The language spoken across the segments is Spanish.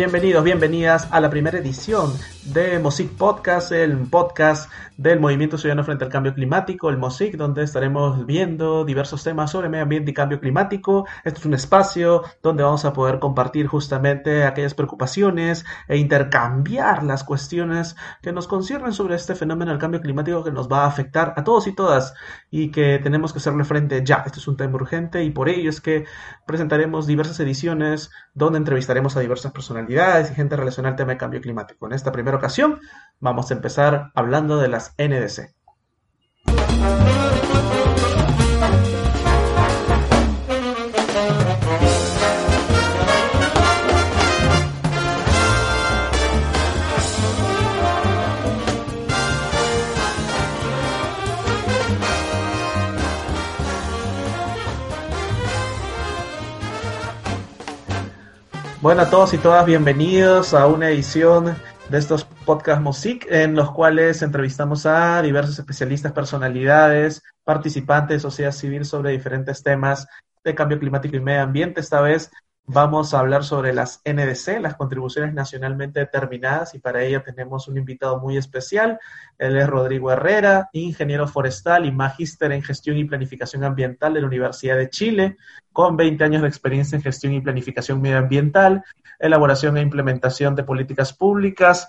Bienvenidos, bienvenidas a la primera edición de MOSIC Podcast, el podcast del Movimiento Ciudadano frente al Cambio Climático, el MOSIC, donde estaremos viendo diversos temas sobre medio ambiente y cambio climático. Este es un espacio donde vamos a poder compartir justamente aquellas preocupaciones e intercambiar las cuestiones que nos conciernen sobre este fenómeno del cambio climático que nos va a afectar a todos y todas y que tenemos que hacerle frente ya. Este es un tema urgente y por ello es que presentaremos diversas ediciones donde entrevistaremos a diversas personalidades y gente relacionada al tema de cambio climático. En esta primera ocasión vamos a empezar hablando de las NDC. Bueno, a todos y todas, bienvenidos a una edición de estos podcast Music en los cuales entrevistamos a diversos especialistas, personalidades, participantes de sociedad civil sobre diferentes temas de cambio climático y medio ambiente. Esta vez vamos a hablar sobre las NDC, las contribuciones nacionalmente determinadas, y para ello tenemos un invitado muy especial. Él es Rodrigo Herrera, ingeniero forestal y magíster en gestión y planificación ambiental de la Universidad de Chile, con 20 años de experiencia en gestión y planificación medioambiental, elaboración e implementación de políticas públicas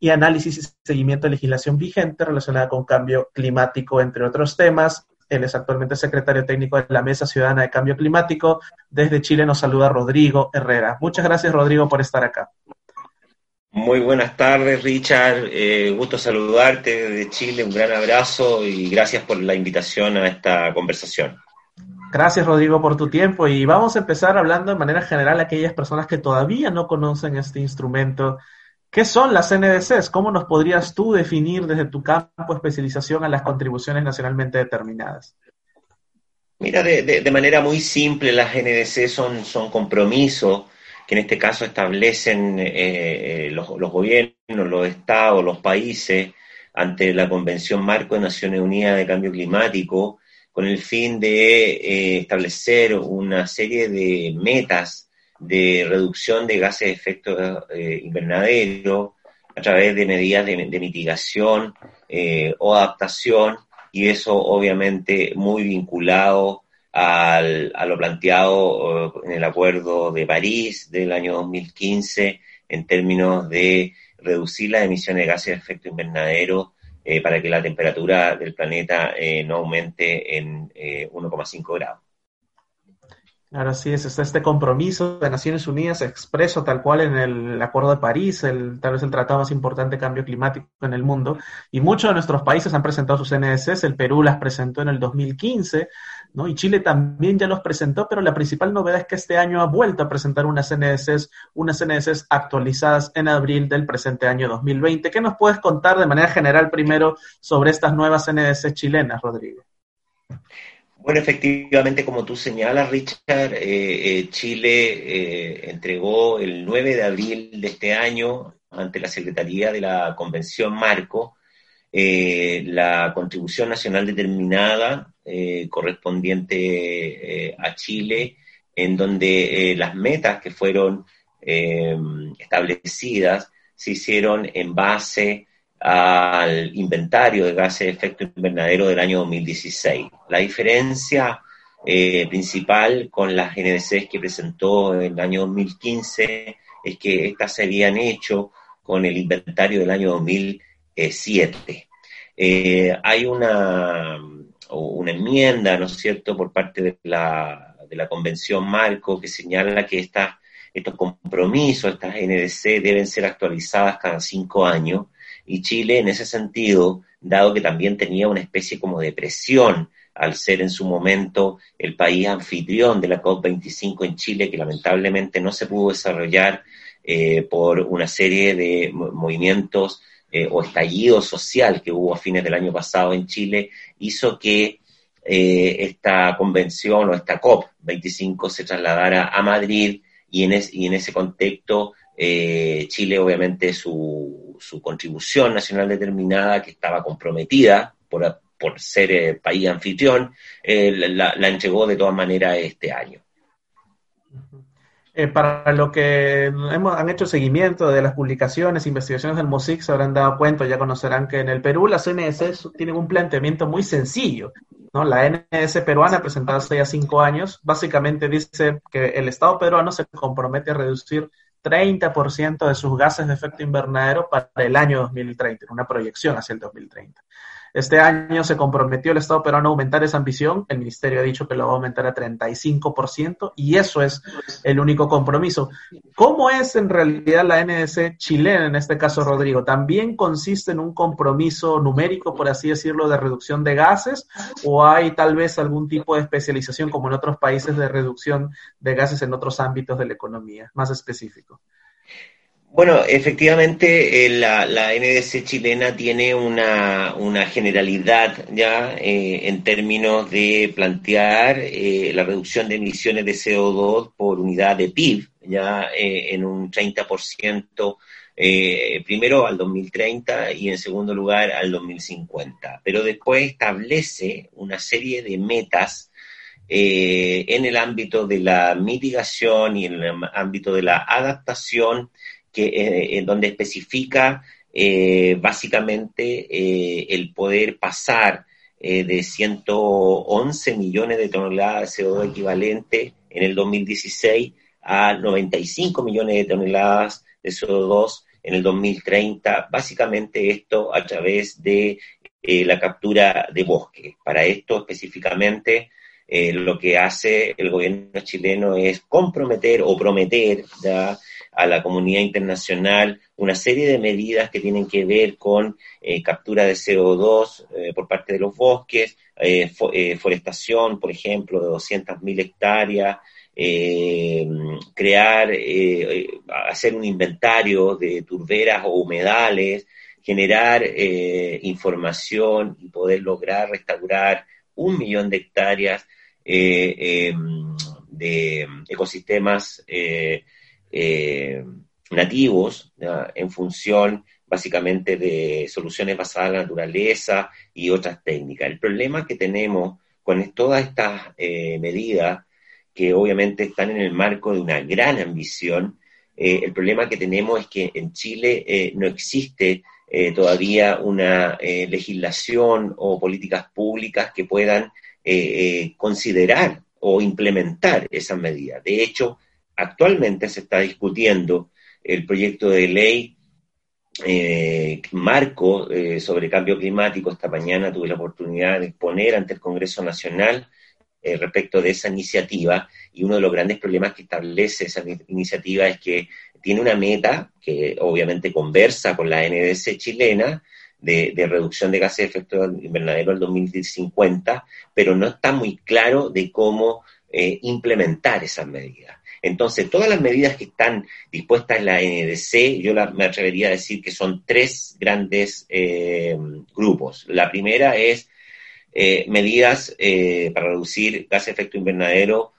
y análisis y seguimiento de legislación vigente relacionada con cambio climático, entre otros temas. Él es actualmente secretario técnico de la Mesa Ciudadana de Cambio Climático. Desde Chile nos saluda Rodrigo Herrera. Muchas gracias, Rodrigo, por estar acá. Muy buenas tardes, Richard. Eh, gusto saludarte desde Chile. Un gran abrazo y gracias por la invitación a esta conversación. Gracias, Rodrigo, por tu tiempo. Y vamos a empezar hablando de manera general a aquellas personas que todavía no conocen este instrumento ¿Qué son las NDCs? ¿Cómo nos podrías tú definir desde tu campo de especialización a las contribuciones nacionalmente determinadas? Mira, de, manera muy simple, las NDC son, son compromisos que en este caso establecen eh, eh, los, gobiernos, los estados, los países ante la Convención Marco de Naciones Unidas de Cambio Climático con el fin de eh, establecer una serie de metas de reducción de gases de efecto eh, invernadero a través de medidas de, mitigación eh, o adaptación y eso obviamente muy vinculado al, a lo planteado en el Acuerdo de París del año 2015 en términos de reducir las emisiones de gases de efecto invernadero para que la temperatura del planeta no aumente en 1,5 grados. Ahora sí es, este compromiso de Naciones Unidas expreso tal cual en el Acuerdo de París, el, tal vez el tratado más importante de cambio climático en el mundo, y muchos de nuestros países han presentado sus NDCs, el Perú las presentó en el 2015, ¿no? y Chile también ya los presentó, pero la principal novedad es que este año ha vuelto a presentar unas NDCs, unas NDCs actualizadas en abril del presente año 2020. ¿Qué nos puedes contar de manera general primero sobre estas nuevas NDCs chilenas, Rodrigo? Bueno, efectivamente, como tú señalas, Richard, eh, eh, Chile eh, entregó el 9 de abril de este año ante la Secretaría de la Convención Marco la contribución nacional determinada correspondiente a Chile, en donde las metas que fueron establecidas se hicieron en base al inventario de gases de efecto invernadero del año 2016. La diferencia eh, principal con las NDCs que presentó en el año 2015 es que estas se habían hecho con el inventario del año 2007. Eh, hay una, una enmienda, ¿no es cierto?, por parte de la, de la Convención Marco que señala que estas, estos compromisos, estas NDC, deben ser actualizadas cada cinco años y Chile, en ese sentido, dado que también tenía una especie como de presión al ser en su momento el país anfitrión de la COP25 en Chile, que lamentablemente no se pudo desarrollar eh, por una serie de movimientos eh, o estallido social que hubo a fines del año pasado en Chile, hizo que eh, esta convención o esta COP25 se trasladara a Madrid y en, y en ese contexto Chile obviamente su, su contribución nacional determinada, que estaba comprometida por, por ser eh, país anfitrión, eh, la, entregó de todas maneras este año. Eh, para lo que hemos, han hecho seguimiento de las publicaciones, investigaciones del MOSIC, se habrán dado cuenta, ya conocerán que en el Perú las NS tienen un planteamiento muy sencillo. La NS peruana, presentada hace ya cinco años, básicamente dice que el Estado peruano se compromete a reducir 30% de sus gases de efecto invernadero para el año 2030, una proyección hacia el 2030. Este año se comprometió el Estado peruano a aumentar esa ambición. El Ministerio ha dicho que lo va a aumentar a 35% y eso es el único compromiso. ¿Cómo es en realidad la NDC chilena, en este caso, Rodrigo? ¿También consiste en un compromiso numérico, por así decirlo, de reducción de gases o hay tal vez algún tipo de especialización como en otros países de reducción de gases en otros ámbitos de la economía, más específico? Bueno, efectivamente, eh, la, NDC chilena tiene una, generalidad ya eh, en términos de plantear eh, la reducción de emisiones de CO2 por unidad de PIB, ya en un 30%, primero al 2030 y en segundo lugar al 2050. Pero después establece una serie de metas en el ámbito de la mitigación y en el ámbito de la adaptación que, eh, en donde especifica eh, básicamente eh, el poder pasar de 111 millones de toneladas de CO2 equivalente en el 2016 a 95 millones de toneladas de CO2 en el 2030, básicamente esto a través de la captura de bosque. Para esto específicamente lo que hace el gobierno chileno es comprometer o prometer a la comunidad internacional una serie de medidas que tienen que ver con eh, captura de CO2 eh, por parte de los bosques, eh, forestación, por ejemplo, de 200.000 hectáreas, crear, hacer un inventario de turberas o humedales, generar información y poder lograr restaurar un millón de hectáreas de ecosistemas eh, nativos en función básicamente de soluciones basadas en la naturaleza y otras técnicas. El problema que tenemos con todas estas eh, medidas, que obviamente están en el marco de una gran ambición, eh, el problema que tenemos es que en Chile no existe todavía una legislación o políticas públicas que puedan considerar o implementar esas medidas. De hecho, Actualmente se está discutiendo el proyecto de ley eh, marco eh, sobre cambio climático. Esta mañana tuve la oportunidad de exponer ante el Congreso Nacional eh, respecto de esa iniciativa y uno de los grandes problemas que establece esa iniciativa es que tiene una meta que obviamente conversa con la NDC chilena de, reducción de gases de efecto invernadero al 2050, pero no está muy claro de cómo implementar esas medidas. Entonces, todas las medidas que están dispuestas en la NDC, yo me atrevería a decir que son tres grandes eh, grupos. La primera es eh, medidas eh, para reducir gas de efecto invernadero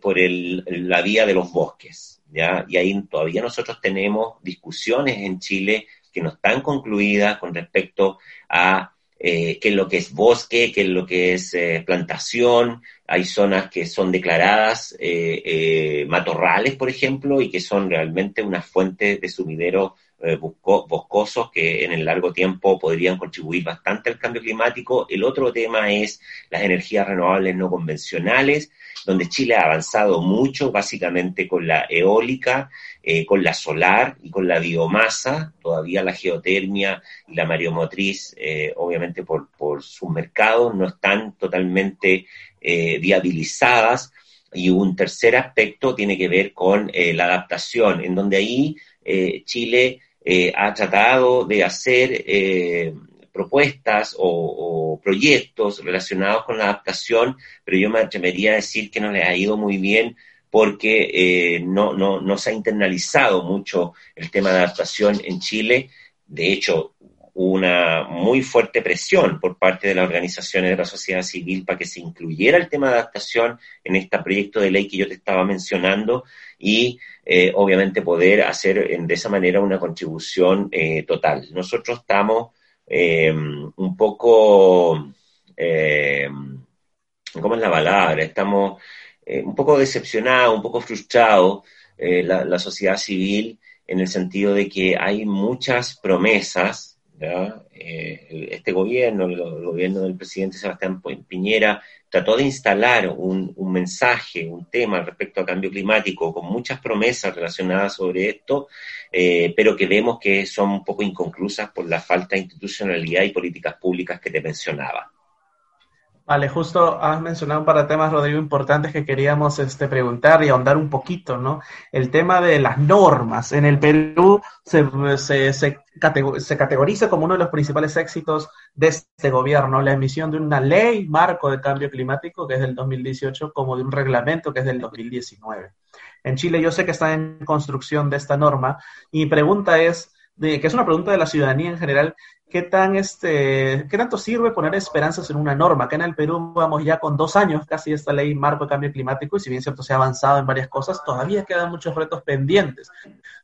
por la vía de los bosques. ¿ya? Y ahí todavía nosotros tenemos discusiones en Chile que no están concluidas con respecto a qué es lo que es bosque, qué es lo que es plantación, hay zonas que son declaradas eh, eh, matorrales, por ejemplo, y que son realmente una fuente de sumideros eh, boscosos que en el largo tiempo podrían contribuir bastante al cambio climático. El otro tema es las energías renovables no convencionales, donde Chile ha avanzado mucho, básicamente con la eólica, con la solar y con la biomasa. Todavía la geotermia y la mareomotriz, obviamente por, por sus mercados, no están totalmente eh, viabilizadas. Y un tercer aspecto tiene que ver con eh, la adaptación, en donde ahí eh, Chile ha tratado de hacer propuestas o, proyectos relacionados con la adaptación, pero yo me atrevería a decir que no le ha ido muy bien porque no, no, no se ha internalizado mucho el tema de adaptación en Chile. De hecho, una muy fuerte presión por parte de las organizaciones de la sociedad civil para que se incluyera el tema de adaptación en este proyecto de ley que yo te estaba mencionando y eh, obviamente poder hacer de esa manera una contribución eh, total. Nosotros estamos eh, un poco, ¿cómo es la palabra? Estamos un poco decepcionados, un poco frustrados eh, la, sociedad civil en el sentido de que hay muchas promesas. Este gobierno, el, gobierno del presidente Sebastián Piñera, trató de instalar un, mensaje, un tema respecto al cambio climático con muchas promesas relacionadas sobre esto, pero que vemos que son un poco inconclusas por la falta de institucionalidad y políticas públicas que te mencionaba. Vale, justo has mencionado un par de temas, Rodrigo, importantes que queríamos este, preguntar y ahondar un poquito, ¿no? El tema de las normas. En el Perú se, se, se, categoriza como uno de los principales éxitos de este gobierno la emisión de una ley marco de cambio climático, que es del 2018, como de un reglamento, que es del 2019. En Chile yo sé que está en construcción de esta norma y mi pregunta es, que es una pregunta de la ciudadanía en general, ¿qué, tan, este, ¿qué tanto sirve poner esperanzas en una norma? Acá en el Perú vamos ya con dos años casi esta ley marco de cambio climático y si bien cierto se ha avanzado en varias cosas, todavía quedan muchos retos pendientes.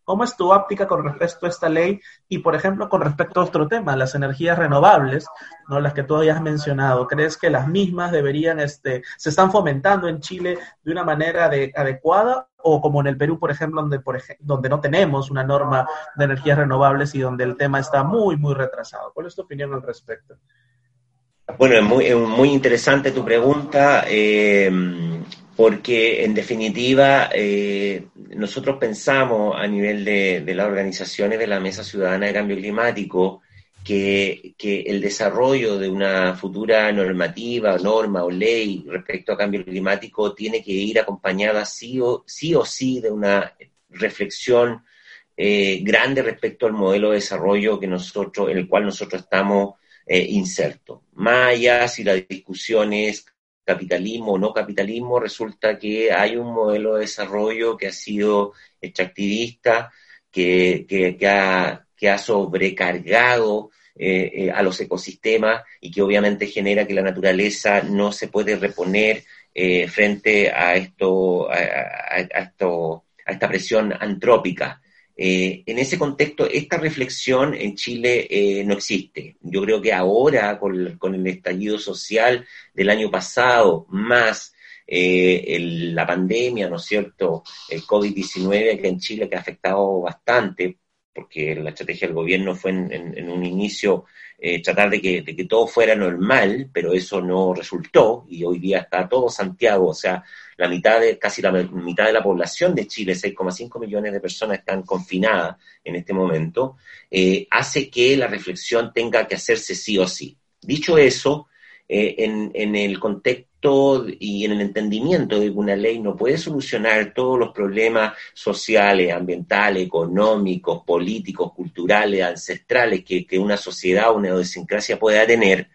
¿Cómo es tu óptica con respecto a esta ley y, por ejemplo, con respecto a otro tema, las energías renovables, ¿no? las que tú has mencionado? ¿Crees que las mismas deberían, este, se están fomentando en Chile de una manera adecuada o como en el Perú, por ejemplo, donde, por donde no tenemos una norma de energías renovables y donde el tema está muy, muy retrasado. ¿Cuál es tu opinión al respecto? Bueno, es muy, muy interesante tu pregunta, eh, porque en definitiva eh, nosotros pensamos a nivel de, de las organizaciones de la Mesa Ciudadana de Cambio Climático, que, el desarrollo de una futura normativa, norma o ley respecto a cambio climático tiene que ir acompañada sí o sí, o sí de una reflexión eh, grande respecto al modelo de desarrollo que nosotros, en el cual nosotros estamos eh, insertos. Más allá si la discusión es capitalismo o no capitalismo, resulta que hay un modelo de desarrollo que ha sido extractivista, que, que, ha, que ha sobrecargado eh, eh, a los ecosistemas y que obviamente genera que la naturaleza no se puede reponer eh, frente a esto, a, esta presión antrópica. en ese contexto, esta reflexión en Chile no existe. Yo creo que ahora, con, con, el estallido social del año pasado, más la pandemia, ¿no es cierto?, el COVID-19 que en Chile que ha afectado bastante, porque la estrategia del gobierno fue en, un inicio eh, tratar de que, todo fuera normal, pero eso no resultó y hoy día está todo Santiago, o sea, la mitad de, casi la mitad de la población de Chile, 6,5 millones de personas están confinadas en este momento, eh, hace que la reflexión tenga que hacerse sí o sí. Dicho eso, eh, en, en, el contexto y en el entendimiento de que una ley no puede solucionar todos los problemas sociales, ambientales, económicos, políticos, culturales, ancestrales que, una sociedad una idiosincrasia pueda tener,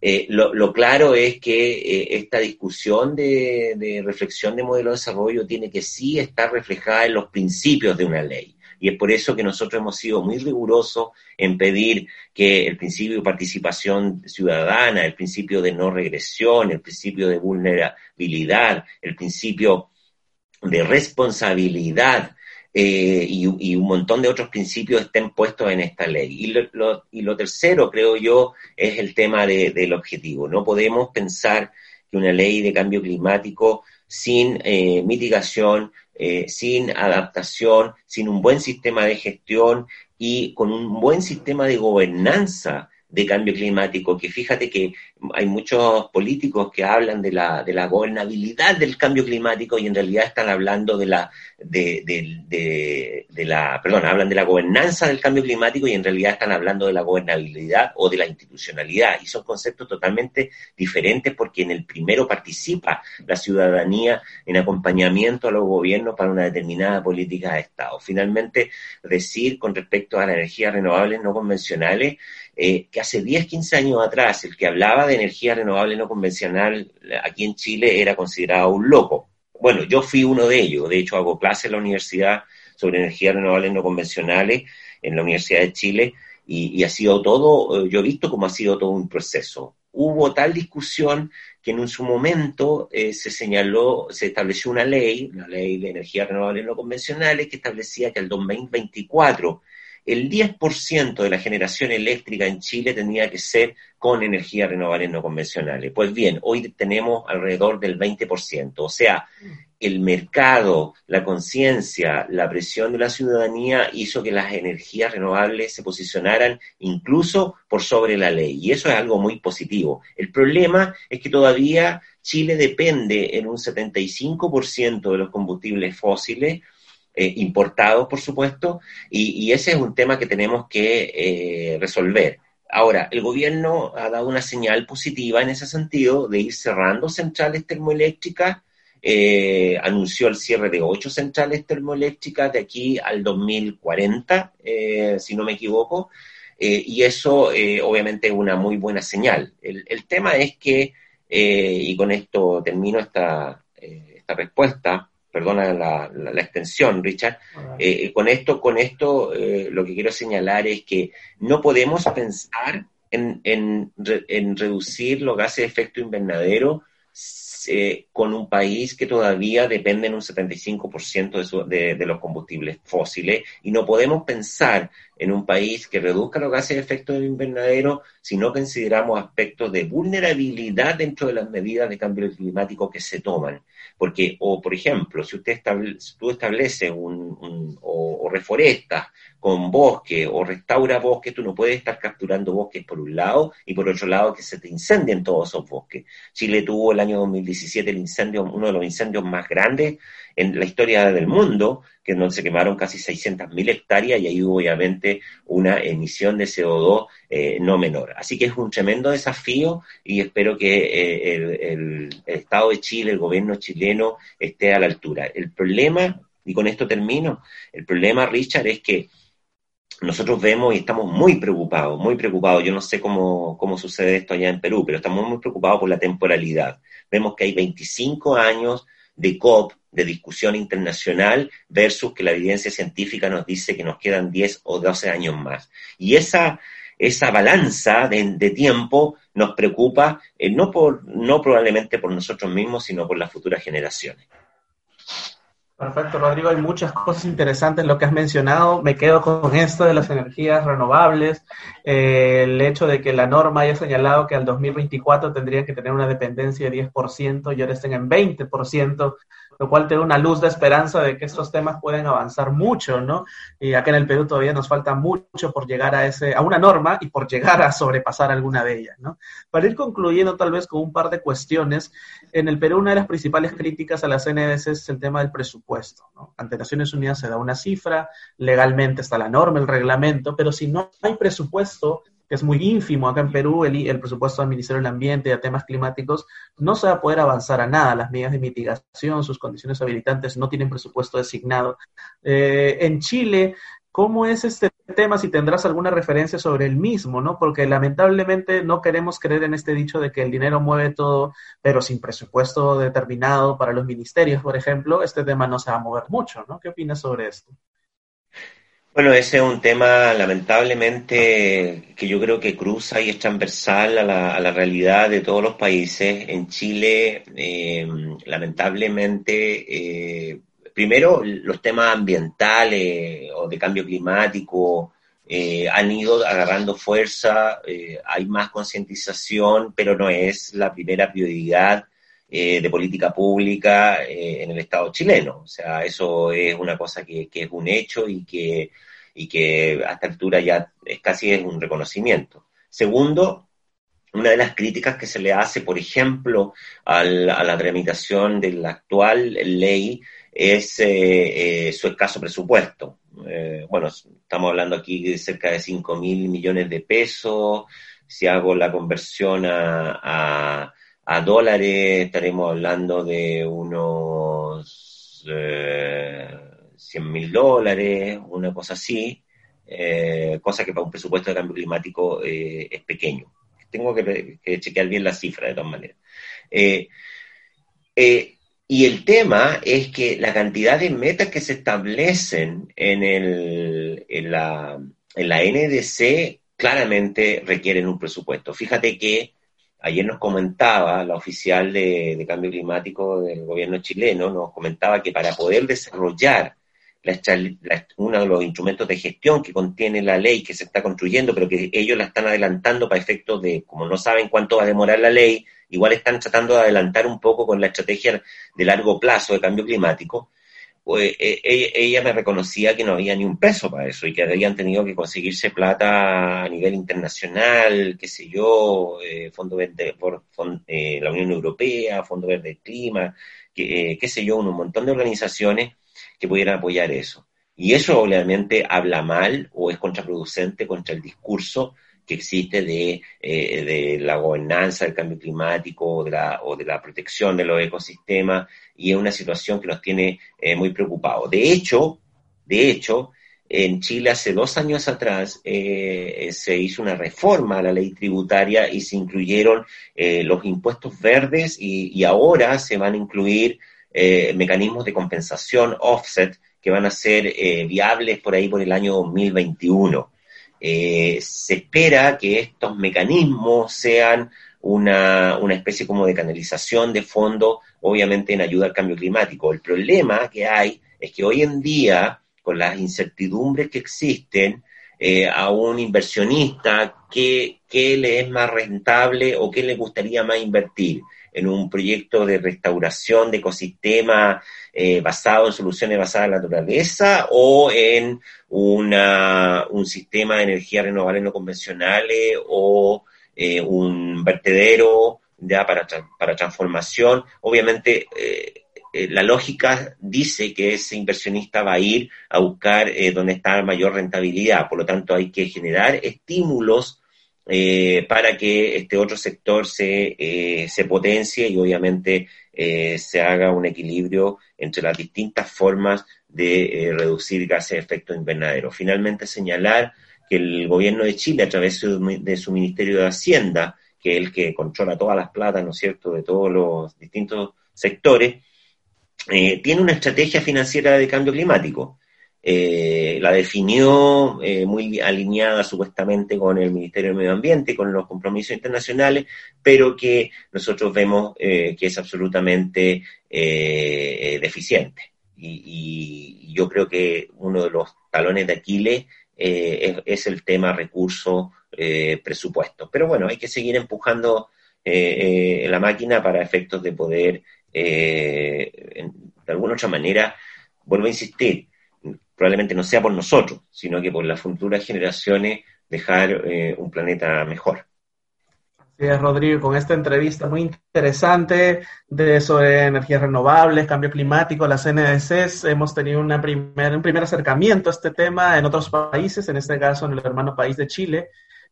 eh, lo, claro es que eh, esta discusión de, de reflexión de modelo de desarrollo tiene que sí estar reflejada en los principios de una ley y es por eso que nosotros hemos sido muy rigurosos en pedir que el principio de participación ciudadana, el principio de no regresión, el principio de vulnerabilidad, el principio de responsabilidad eh, y, un montón de otros principios estén puestos en esta ley. Y lo, y lo tercero, creo yo, es el tema del objetivo. No podemos pensar que una ley de cambio climático sin eh, mitigación, eh, sin adaptación, sin un buen sistema de gestión y con un buen sistema de gobernanza de cambio climático, que fíjate que hay muchos políticos que hablan de la, de la gobernabilidad del cambio climático y en realidad están hablando de la, de, de, de, la, perdón, hablan de la gobernanza del cambio climático y en realidad están hablando de la gobernabilidad o de la institucionalidad. Y son conceptos totalmente diferentes porque en el primero participa la ciudadanía en acompañamiento a los gobiernos para una determinada política de Estado. Finalmente, decir con respecto a las energías renovables no convencionales, eh, que hace 10, 15 años atrás el que hablaba de energía renovable no convencional aquí en Chile era considerado un loco. Bueno, yo fui uno de ellos, de hecho hago clases en la universidad sobre energías renovables no convencionales en la Universidad de Chile y, ha sido todo, eh, yo he visto cómo ha sido todo un proceso. Hubo tal discusión que en su momento eh, se señaló, se estableció una ley, la ley de energías renovables no convencionales, que establecía que el 2024 el 10% de la generación eléctrica en Chile tenía que ser con energías renovables no convencionales. Pues bien, hoy tenemos alrededor del 20%, o sea, el mercado, la conciencia, la presión de la ciudadanía hizo que las energías renovables se posicionaran incluso por sobre la ley. Y eso es algo muy positivo. El problema es que todavía Chile depende en un 75% de los combustibles fósiles, eh, importados, por supuesto, y, ese es un tema que tenemos que eh, resolver. Ahora, el gobierno ha dado una señal positiva en ese sentido de ir cerrando centrales termoeléctricas eh, anunció el cierre de ocho centrales termoeléctricas de aquí al 2040, eh, si no me equivoco, y eso obviamente es una muy buena señal. El, tema es que, y con esto termino esta, esta respuesta, perdona la, la, extensión, Richard, con esto, con esto lo que quiero señalar es que no podemos pensar en, en, en reducir los gases de efecto invernadero eh, con un país que todavía depende en un 75% de, de, los combustibles fósiles y no podemos pensar en un país que reduzca los gases de efecto invernadero si no consideramos aspectos de vulnerabilidad dentro de las medidas de cambio climático que se toman. Porque, o por ejemplo, si usted tú estableces un, o, o reforestas con bosque o restaura bosques, tú no puedes estar capturando bosques por un lado y por otro lado que se te incendien todos esos bosques. Chile tuvo el año 2017 el incendio, uno de los incendios más grandes en la historia del mundo, que donde se quemaron casi 600.000 hectáreas y ahí hubo una emisión de CO2 eh, no menor. Así que es un tremendo desafío y espero que eh, el, el Estado de Chile, el gobierno chileno esté a la altura. El problema, y con esto termino, el problema, Richard, es que nosotros vemos y estamos muy preocupados, muy preocupados. Yo no sé cómo, cómo sucede esto allá en Perú, pero estamos muy preocupados por la temporalidad. Vemos que hay 25 años de COP, de discusión internacional, versus que la evidencia científica nos dice que nos quedan 10 o 12 años más. Y esa, esa balanza de, tiempo nos preocupa, eh, no, por, no probablemente por nosotros mismos, sino por las futuras generaciones. Perfecto, Rodrigo. Hay muchas cosas interesantes lo que has mencionado. Me quedo con esto de las energías renovables, eh, el hecho de que la norma haya señalado que al 2024 tendrían que tener una dependencia de 10% y ahora estén en 20% lo cual te da una luz de esperanza de que estos temas pueden avanzar mucho, ¿no? Y acá en el Perú todavía nos falta mucho por llegar a, ese, a una norma y por llegar a sobrepasar alguna de ellas, ¿no? Para ir concluyendo tal vez con un par de cuestiones, en el Perú una de las principales críticas a las NDC es el tema del presupuesto, ¿no? Ante Naciones Unidas se da una cifra, legalmente está la norma, el reglamento, pero si no hay presupuesto, que es muy ínfimo acá en Perú, el, el, presupuesto del Ministerio del Ambiente y a temas climáticos, no se va a poder avanzar a nada. Las medidas de mitigación, sus condiciones habilitantes no tienen presupuesto designado. Eh, en Chile, ¿cómo es este tema? Si tendrás alguna referencia sobre el mismo, ¿no? Porque lamentablemente no queremos creer en este dicho de que el dinero mueve todo, pero sin presupuesto determinado para los ministerios, por ejemplo, este tema no se va a mover mucho, ¿no? ¿Qué opinas sobre esto? Bueno, ese es un tema lamentablemente que yo creo que cruza y es transversal a la, realidad de todos los países. En Chile, eh, lamentablemente, eh, primero los temas ambientales o de cambio climático eh, han ido agarrando fuerza, eh, hay más concientización, pero no es la primera prioridad eh, de política pública eh, en el Estado chileno. O sea, eso es una cosa que es un hecho y que, y que a esta altura ya es casi es un reconocimiento. Segundo, una de las críticas que se le hace, por ejemplo, a la tramitación de la actual ley es eh, eh, su escaso presupuesto. Eh, bueno, estamos hablando aquí de cerca de 5 mil millones de pesos. Si hago la conversión a, dólares estaremos hablando de unos 100 mil dólares, una cosa así, eh, cosa que para un presupuesto de cambio climático eh, es pequeño. Tengo que, que, chequear bien la cifra de todas maneras. Eh, y el tema es que la cantidad de metas que se establecen en, el, en, la, en la NDC claramente requieren un presupuesto. Fíjate que Ayer nos comentaba la oficial de, cambio climático del gobierno chileno, nos comentaba que para poder desarrollar uno de los instrumentos de gestión que contiene la ley que se está construyendo, pero que ellos la están adelantando para efectos de, como no saben cuánto va a demorar la ley, igual están tratando de adelantar un poco con la estrategia de largo plazo de cambio climático. Pues, eh, ella, me reconocía que no había ni un peso para eso y que habían tenido que conseguirse plata a nivel internacional, qué sé yo, eh, Fondo Verde por eh, la Unión Europea, Fondo Verde Clima, qué sé yo, un montón de organizaciones que pudieran apoyar eso. Y eso obviamente habla mal o es contraproducente contra el discurso que existe de, eh, de la gobernanza del cambio climático o de, la, o de la protección de los ecosistemas y es una situación que nos tiene eh, muy preocupados. De hecho, de hecho, en Chile hace dos años atrás eh, se hizo una reforma a la ley tributaria y se incluyeron los impuestos verdes y, ahora se van a incluir eh, mecanismos de compensación offset que van a ser eh, viables por ahí por el año 2021. Eh, se espera que estos mecanismos sean una, una, especie como de canalización de fondo, obviamente en ayuda al cambio climático. El problema que hay es que hoy en día, con las incertidumbres que existen, a un inversionista, ¿qué, ¿qué, le es más rentable o qué le gustaría más invertir? En un proyecto de restauración de ecosistema eh, basado en soluciones basadas en la naturaleza o en una, un sistema de energía renovable no convencionales o eh, un vertedero ya para, para transformación. Obviamente, eh, la lógica dice que ese inversionista va a ir a buscar donde está mayor rentabilidad. Por lo tanto, hay que generar estímulos eh, para que este otro sector se, eh, se potencie y obviamente eh, se haga un equilibrio entre las distintas formas de reducir gases de efecto invernadero. Finalmente, señalar que el gobierno de Chile, a través de su Ministerio de Hacienda, que es el que controla todas las platas, ¿no es cierto?, de todos los distintos sectores, tiene una estrategia financiera de cambio climático eh, la definió eh, muy alineada supuestamente con el Ministerio del Medio Ambiente, con los compromisos internacionales, pero que nosotros vemos eh, que es absolutamente deficiente. Y, yo creo que uno de los talones de Aquiles es, el tema recursos, presupuesto. Pero bueno, hay que seguir empujando la máquina para efectos de poder, de alguna otra manera, vuelvo a insistir, probablemente no sea por nosotros, sino que por las futuras generaciones dejar eh, un planeta mejor. Así es, Rodrigo, con esta entrevista muy interesante de sobre energías renovables, cambio climático, las NDCs, hemos tenido un primer acercamiento a este tema en otros países, en este caso en el hermano país de Chile.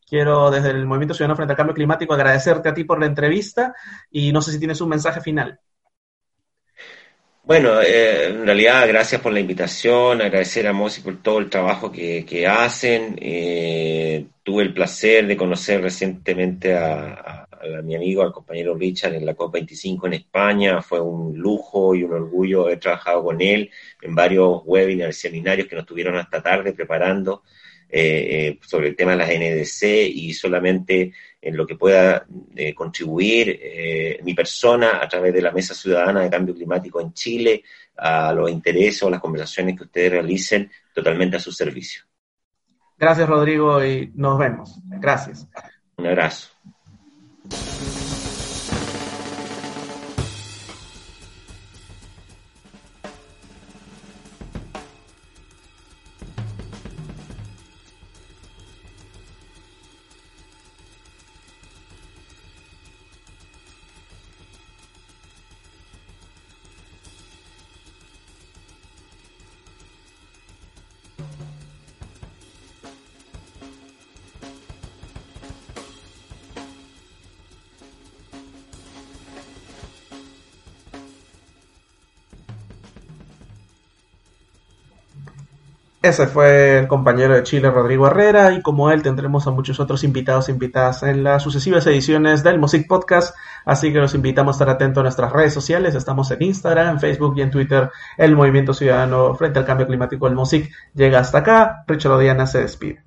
Quiero desde el Movimiento Ciudadano frente al Cambio Climático agradecerte a ti por la entrevista y no sé si tienes un mensaje final. Bueno, eh, en realidad gracias por la invitación, agradecer a Mosi por todo el trabajo que, que hacen. Eh, tuve el placer de conocer recientemente a, mi amigo, al compañero Richard en la COP25 en España. Fue un lujo y un orgullo haber trabajado con él en varios webinars, seminarios que nos tuvieron hasta tarde preparando. Eh, eh, sobre el tema de las NDC y solamente en lo que pueda eh, contribuir mi persona a través de la Mesa Ciudadana de Cambio Climático en Chile, a los intereses o las conversaciones que ustedes realicen, totalmente a su servicio. Gracias, Rodrigo, y nos vemos. Gracias. Un abrazo. Ese fue el compañero de Chile, Rodrigo Herrera, y como él tendremos a muchos otros invitados e invitadas en las sucesivas ediciones del Music Podcast, así que los invitamos a estar atentos a nuestras redes sociales, estamos en Instagram, en Facebook y en Twitter, el Movimiento Ciudadano frente al Cambio Climático, el Music llega hasta acá, Richard Odiana se despide.